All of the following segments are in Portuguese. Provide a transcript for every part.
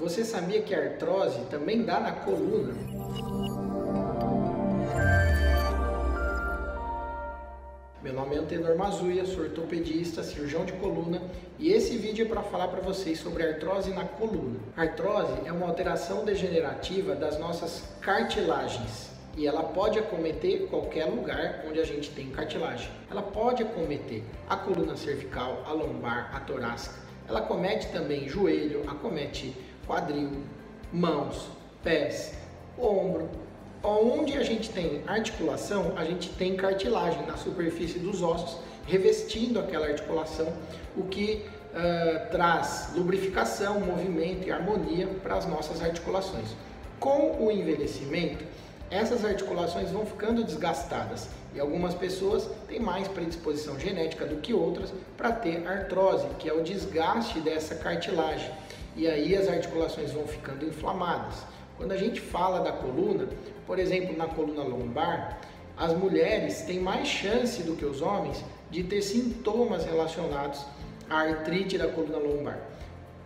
Você sabia que a artrose também dá na coluna? Meu nome é Antenor Mazuia, sou ortopedista, cirurgião de coluna e esse vídeo é para falar para vocês sobre artrose na coluna. artrose é uma alteração degenerativa das nossas cartilagens e ela pode acometer qualquer lugar onde a gente tem cartilagem. Ela pode acometer a coluna cervical, a lombar, a torácica. Ela acomete também joelho, acomete quadril, mãos, pés, ombro, Onde a gente tem articulação, a gente tem cartilagem na superfície dos ossos, revestindo aquela articulação, o que uh, traz lubrificação, movimento e harmonia para as nossas articulações. Com o envelhecimento, essas articulações vão ficando desgastadas e algumas pessoas têm mais predisposição genética do que outras para ter artrose, que é o desgaste dessa cartilagem. E aí as articulações vão ficando inflamadas. Quando a gente fala da coluna, por exemplo, na coluna lombar, as mulheres têm mais chance do que os homens de ter sintomas relacionados à artrite da coluna lombar.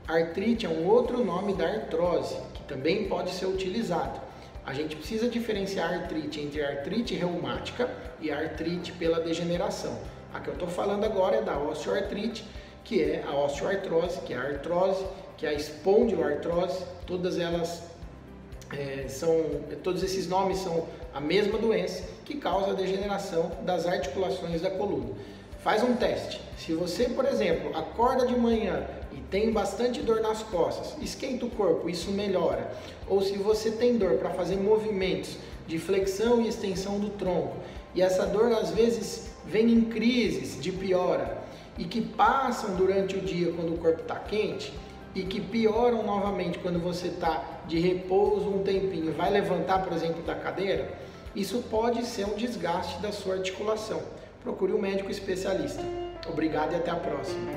artrite é um outro nome da artrose, que também pode ser utilizado. A gente precisa diferenciar a artrite entre artrite reumática e artrite pela degeneração. A que eu estou falando agora é da osteoartrite, que é a osteoartrose, que é a artrose, que é a espondiloartrose, todas elas é, são, todos esses nomes são a mesma doença que causa a degeneração das articulações da coluna. Faz um teste. Se você, por exemplo, acorda de manhã e tem bastante dor nas costas, esquenta o corpo, isso melhora. Ou se você tem dor para fazer movimentos de flexão e extensão do tronco, e essa dor às vezes vem em crises de piora e que passam durante o dia quando o corpo está quente, e que pioram novamente quando você está de repouso um tempinho, vai levantar, por exemplo, da cadeira, isso pode ser um desgaste da sua articulação. Procure um médico especialista. Obrigado e até a próxima.